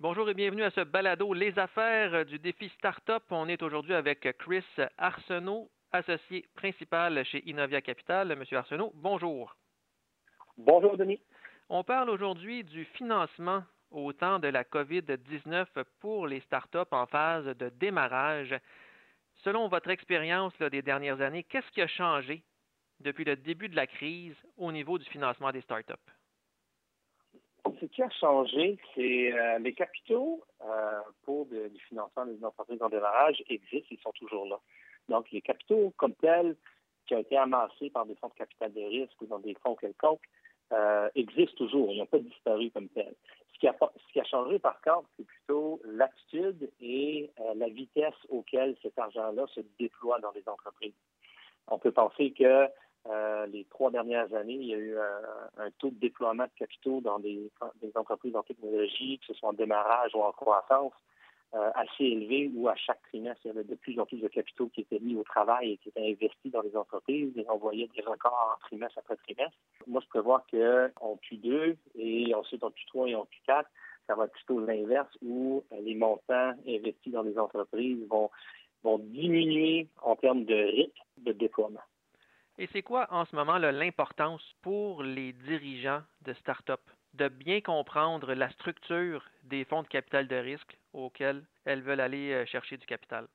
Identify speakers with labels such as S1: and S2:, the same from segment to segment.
S1: Bonjour et bienvenue à ce balado Les affaires du défi Startup. On est aujourd'hui avec Chris Arsenault, associé principal chez Innovia Capital. Monsieur Arsenault, bonjour.
S2: Bonjour, Denis.
S1: On parle aujourd'hui du financement au temps de la COVID-19 pour les startups en phase de démarrage. Selon votre expérience des dernières années, qu'est-ce qui a changé depuis le début de la crise au niveau du financement des startups?
S2: Ce qui a changé, c'est euh, les capitaux euh, pour du financement des entreprises en démarrage existent, ils sont toujours là. Donc, les capitaux comme tels qui ont été amassés par des fonds de capital de risque ou dans des fonds quelconques euh, existent toujours, ils n'ont pas disparu comme tels. Ce qui a, ce qui a changé, par contre, c'est plutôt l'attitude et la vitesse auquel cet argent-là se déploie dans les entreprises. On peut penser que euh, les trois dernières années, il y a eu un, taux de déploiement de capitaux dans des, entreprises en technologie, que ce soit en démarrage ou en croissance, euh, assez élevé, où à chaque trimestre, il y avait de plus en plus de capitaux qui étaient mis au travail et qui étaient investis dans les entreprises et on voyait des records en trimestre après trimestre. Moi, je prévois qu'en Q2 et ensuite en Q3 et en Q4, ça va être plutôt l'inverse où les montants investis dans les entreprises vont diminuer en termes de rythme de déploiement.
S1: Et c'est quoi en ce moment l'importance pour les dirigeants de start-up? De bien comprendre la structure des fonds de capital de risque auxquels elles veulent aller euh, chercher du capital?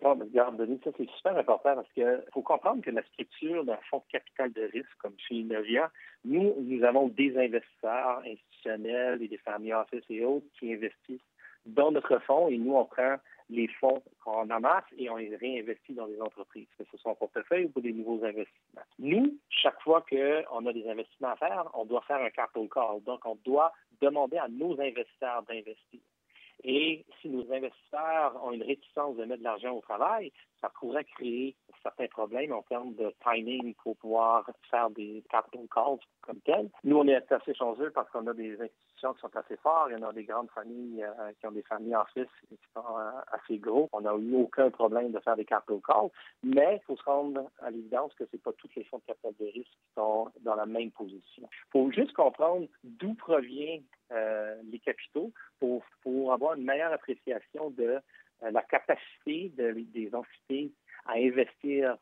S2: Oh, mais regarde, Denis, ça c'est super important parce qu'il faut comprendre que la structure d'un fonds de capital de risque comme chez Innovia, nous, nous avons des investisseurs institutionnels et des familles office et autres qui investissent dans notre fonds et nous, on prend les fonds qu'on amasse et on les réinvestit dans les entreprises, que ce soit en portefeuille ou pour des nouveaux investissements. Nous, chaque fois qu'on a des investissements à faire, on doit faire un capital call. Donc, on doit demander à nos investisseurs d'investir. Et si nos investisseurs ont une réticence de mettre de l'argent au travail, ça pourrait créer certains problèmes en termes de timing pour pouvoir faire des capital calls comme tel. Nous, on est assez chanceux parce qu'on a des institutions qui sont assez fortes. Il y en a des grandes familles euh, qui ont des familles en Suisse qui sont euh, assez gros. On n'a eu aucun problème de faire des capital calls, mais il faut se rendre à l'évidence que c'est pas tous les fonds de capital de risque qui sont dans la même position. Il faut juste comprendre d'où provient euh, les capitaux pour, pour avoir une meilleure appréciation de la capacité des entités à investir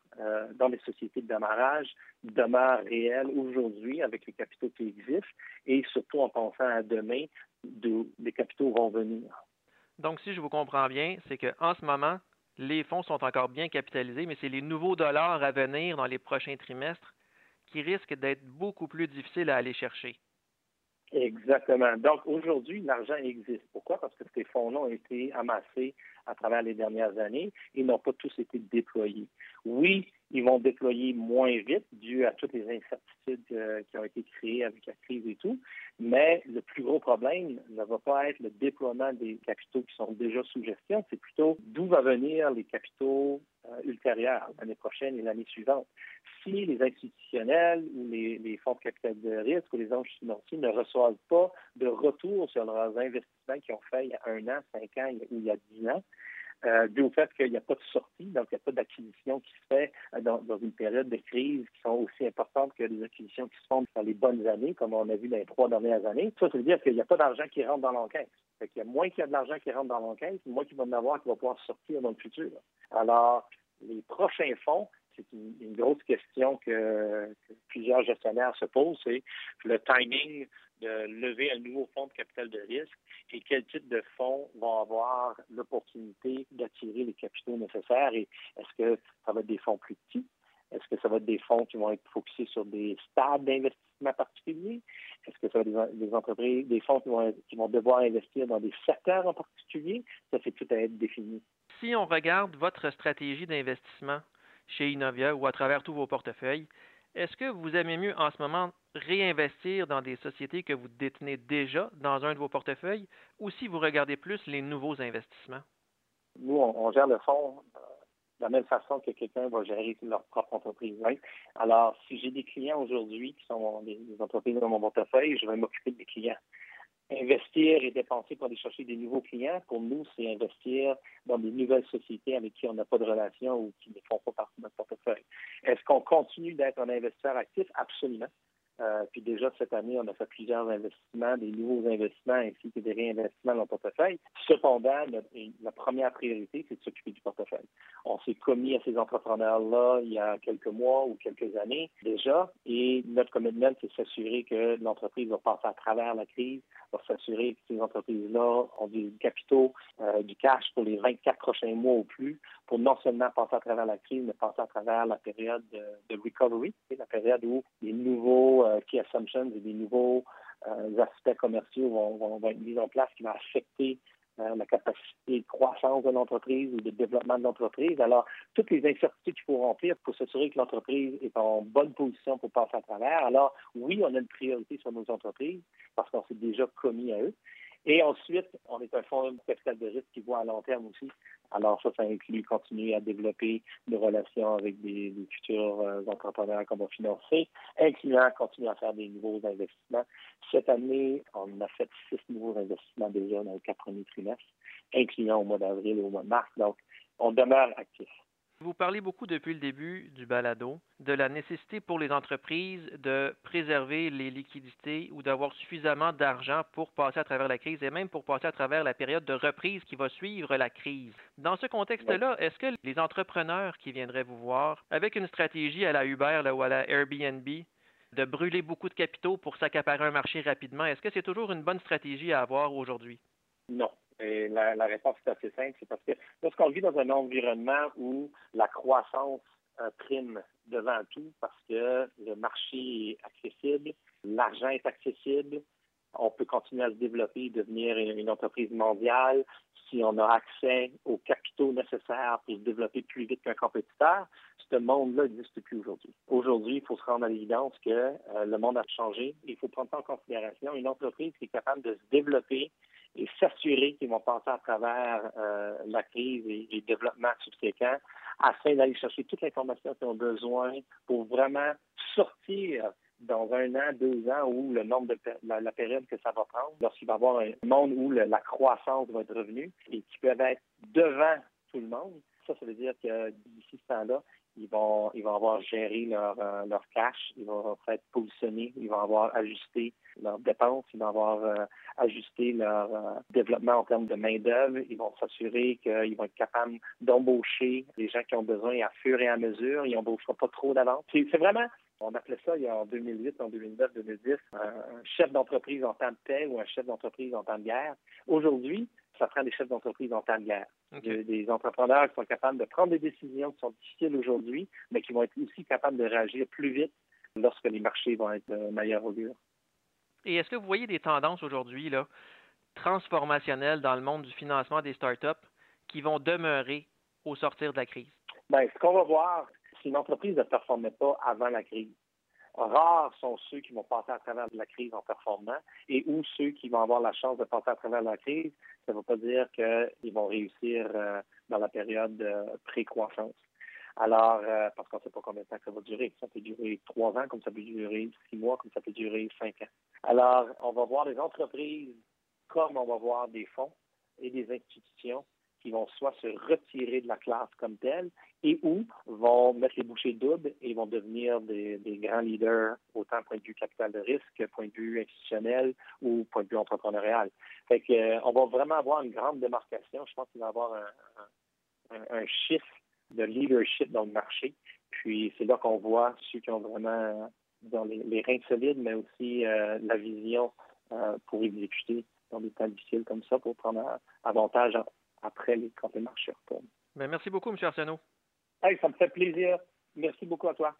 S2: dans les sociétés de démarrage demeure réelle aujourd'hui avec les capitaux qui existent et surtout en pensant à demain d'où les capitaux vont venir.
S1: Donc, si je vous comprends bien, c'est qu'en ce moment, les fonds sont encore bien capitalisés, mais c'est les nouveaux dollars à venir dans les prochains trimestres qui risquent d'être beaucoup plus difficiles à aller chercher.
S2: Exactement. Donc, aujourd'hui, l'argent existe. Pourquoi? Parce que ces fonds-là ont été amassés à travers les dernières années et n'ont pas tous été déployés. Oui, ils vont déployer moins vite dû à toutes les incertitudes euh, qui ont été créées avec la crise et tout, mais le plus gros problème ne va pas être le déploiement des capitaux qui sont déjà sous gestion, c'est plutôt d'où vont venir les capitaux euh, ultérieurs l'année prochaine et l'année suivante. Si les institutionnels ou les, fonds de capital de risque ou les anges financiers ne reçoivent pas de retour sur leurs investissements qu'ils ont fait il y a un an, cinq ans ou il y a dix ans, euh, dû au fait qu'il n'y a pas de sortie, donc il n'y a pas d'acquisition qui se fait euh, dans, une période de crise qui sont aussi importantes que les acquisitions qui se font dans les bonnes années, comme on a vu dans les trois dernières années. Ça, ça veut dire qu'il n'y a pas d'argent qui rentre dans l'enquête. Fait qu'il y a moins qu'il y a de l'argent qui rentre dans l'enquête, moins qu'il va en avoir qui va pouvoir sortir dans le futur. Alors, les prochains fonds, c'est une, grosse question que, plusieurs gestionnaires se posent, c'est le timing de lever un nouveau fonds de capital de risque et quel type de fonds vont avoir l'opportunité d'attirer les capitaux nécessaires et est-ce que ça va être des fonds plus petits? Est-ce que ça va être des fonds qui vont être focusés sur des stades d'investissement particuliers? Est-ce que ça va être des, entreprises, des fonds qui vont, qui vont devoir investir dans des secteurs en particulier? Ça, c'est tout à être défini.
S1: Si on regarde votre stratégie d'investissement chez Innovia ou à travers tous vos portefeuilles, est-ce que vous aimez mieux en ce moment réinvestir dans des sociétés que vous détenez déjà dans un de vos portefeuilles ou si vous regardez plus les nouveaux investissements?
S2: Nous, on, gère le fonds euh, de la même façon que quelqu'un va gérer leur propre entreprise. Alors, si j'ai des clients aujourd'hui qui sont des, entreprises dans mon portefeuille, je vais m'occuper des clients. Investir et dépenser pour aller chercher des nouveaux clients, pour nous, c'est investir dans des nouvelles sociétés avec qui on n'a pas de relation ou qui ne font pas partie de notre portefeuille. Est-ce qu'on continue d'être un investisseur actif? Absolument. Euh, puis déjà cette année, on a fait plusieurs investissements, des nouveaux investissements ainsi que des réinvestissements dans le portefeuille. Cependant, la première priorité, c'est de s'occuper du portefeuille. On s'est commis à ces entrepreneurs-là il y a quelques mois ou quelques années déjà, et notre commitment, c'est de s'assurer que l'entreprise va passer à travers la crise, va s'assurer que ces entreprises-là ont du capitaux, euh, du cash pour les 24 prochains mois ou plus, pour non seulement passer à travers la crise, mais passer à travers la période de, recovery, la période où les nouveaux euh, key assumptions et des nouveaux euh, aspects commerciaux vont, être mis en place qui vont affecter euh, la capacité de croissance de l'entreprise ou de développement de l'entreprise. Alors, toutes les incertitudes qu'il faut remplir pour s'assurer que l'entreprise est en bonne position pour passer à travers. Alors, oui, on a une priorité sur nos entreprises parce qu'on s'est déjà commis à eux. Et ensuite, on est un fonds de capital de risque qui voit à long terme aussi. Alors ça, ça inclut continuer à développer des relations avec des, futurs euh, entrepreneurs qu'on va financer, incluant continuer à faire des nouveaux investissements. Cette année, on a fait six nouveaux investissements déjà dans les quatre premiers trimestres, incluant au mois d'avril et au mois de mars. Donc, on demeure actif.
S1: Vous parlez beaucoup depuis le début du balado de la nécessité pour les entreprises de préserver les liquidités ou d'avoir suffisamment d'argent pour passer à travers la crise et même pour passer à travers la période de reprise qui va suivre la crise. Dans ce contexte-là, est-ce que les entrepreneurs qui viendraient vous voir avec une stratégie à la Uber ou à la Airbnb de brûler beaucoup de capitaux pour s'accaparer un marché rapidement, est-ce que c'est toujours une bonne stratégie à avoir aujourd'hui?
S2: Non. Et la, réponse est assez simple, c'est parce que lorsqu'on vit dans un environnement où la croissance euh, prime devant tout, parce que le marché est accessible, l'argent est accessible, on peut continuer à se développer devenir une, entreprise mondiale si on a accès aux capitaux nécessaires pour se développer plus vite qu'un compétiteur. Ce monde-là n'existe plus aujourd'hui. Aujourd'hui, il faut se rendre à l'évidence que euh, le monde a changé. Il faut prendre ça en considération. Une entreprise qui est capable de se développer et s'assurer qu'ils vont passer à travers euh, la crise et les développements subséquents afin d'aller chercher toute l'information qu'ils ont besoin pour vraiment sortir dans un an, deux ans, ou le nombre de la, période que ça va prendre, lorsqu'il va y avoir un monde où la croissance va être revenue et qui peuvent être devant tout le monde. Ça, ça veut dire que d'ici ce temps-là, ils vont, ils vont avoir géré leur, euh, leur cash, ils vont être positionnés, ils vont avoir ajusté leurs dépenses, ils vont avoir euh, ajusté leur euh, développement en termes de main-d'œuvre, ils vont s'assurer qu'ils vont être capables d'embaucher les gens qui ont besoin à fur et à mesure, ils n'embaucheront pas trop d'avance. C'est vraiment on appelait ça il y a en 2008, en 2009, 2010, un chef d'entreprise en temps de paix ou un chef d'entreprise en temps de guerre. Aujourd'hui, ça prend des chefs d'entreprise en temps de guerre. Des, entrepreneurs qui sont capables de prendre des décisions qui sont difficiles aujourd'hui, mais qui vont être aussi capables de réagir plus vite lorsque les marchés vont être euh, meilleurs augure.
S1: Et est-ce que vous voyez des tendances aujourd'hui là, transformationnelles dans le monde du financement des startups qui vont demeurer au sortir de la crise?
S2: Bien, ce qu'on va voir, si une entreprise ne performait pas avant la crise, rares sont ceux qui vont passer à travers la crise en performant et ou ceux qui vont avoir la chance de passer à travers la crise. Ça ne veut pas dire qu'ils vont réussir euh, dans la période de pré-croissance. Alors, euh, parce qu'on ne sait pas combien de temps ça va durer. Ça peut durer trois ans, comme ça peut durer six mois, comme ça peut durer cinq ans. Alors, on va voir des entreprises comme on va voir des fonds et des institutions qui vont soit se retirer de la classe comme telle et ou vont mettre les bouchées doubles et vont devenir des, grands leaders, autant point de vue capital de risque, point de vue institutionnel ou point de vue entrepreneurial. Fait que, euh, on va vraiment avoir une grande démarcation. Je pense qu'il va y avoir un, un, shift de leadership dans le marché. Puis c'est là qu'on voit ceux qui ont vraiment les, reins solides, mais aussi euh, la vision euh, pour exécuter dans des temps difficiles comme ça, pour prendre avantage après les, quand les marchés retournent.
S1: merci beaucoup, M. Arsenault.
S2: Hey, ça me fait plaisir. Merci beaucoup à toi.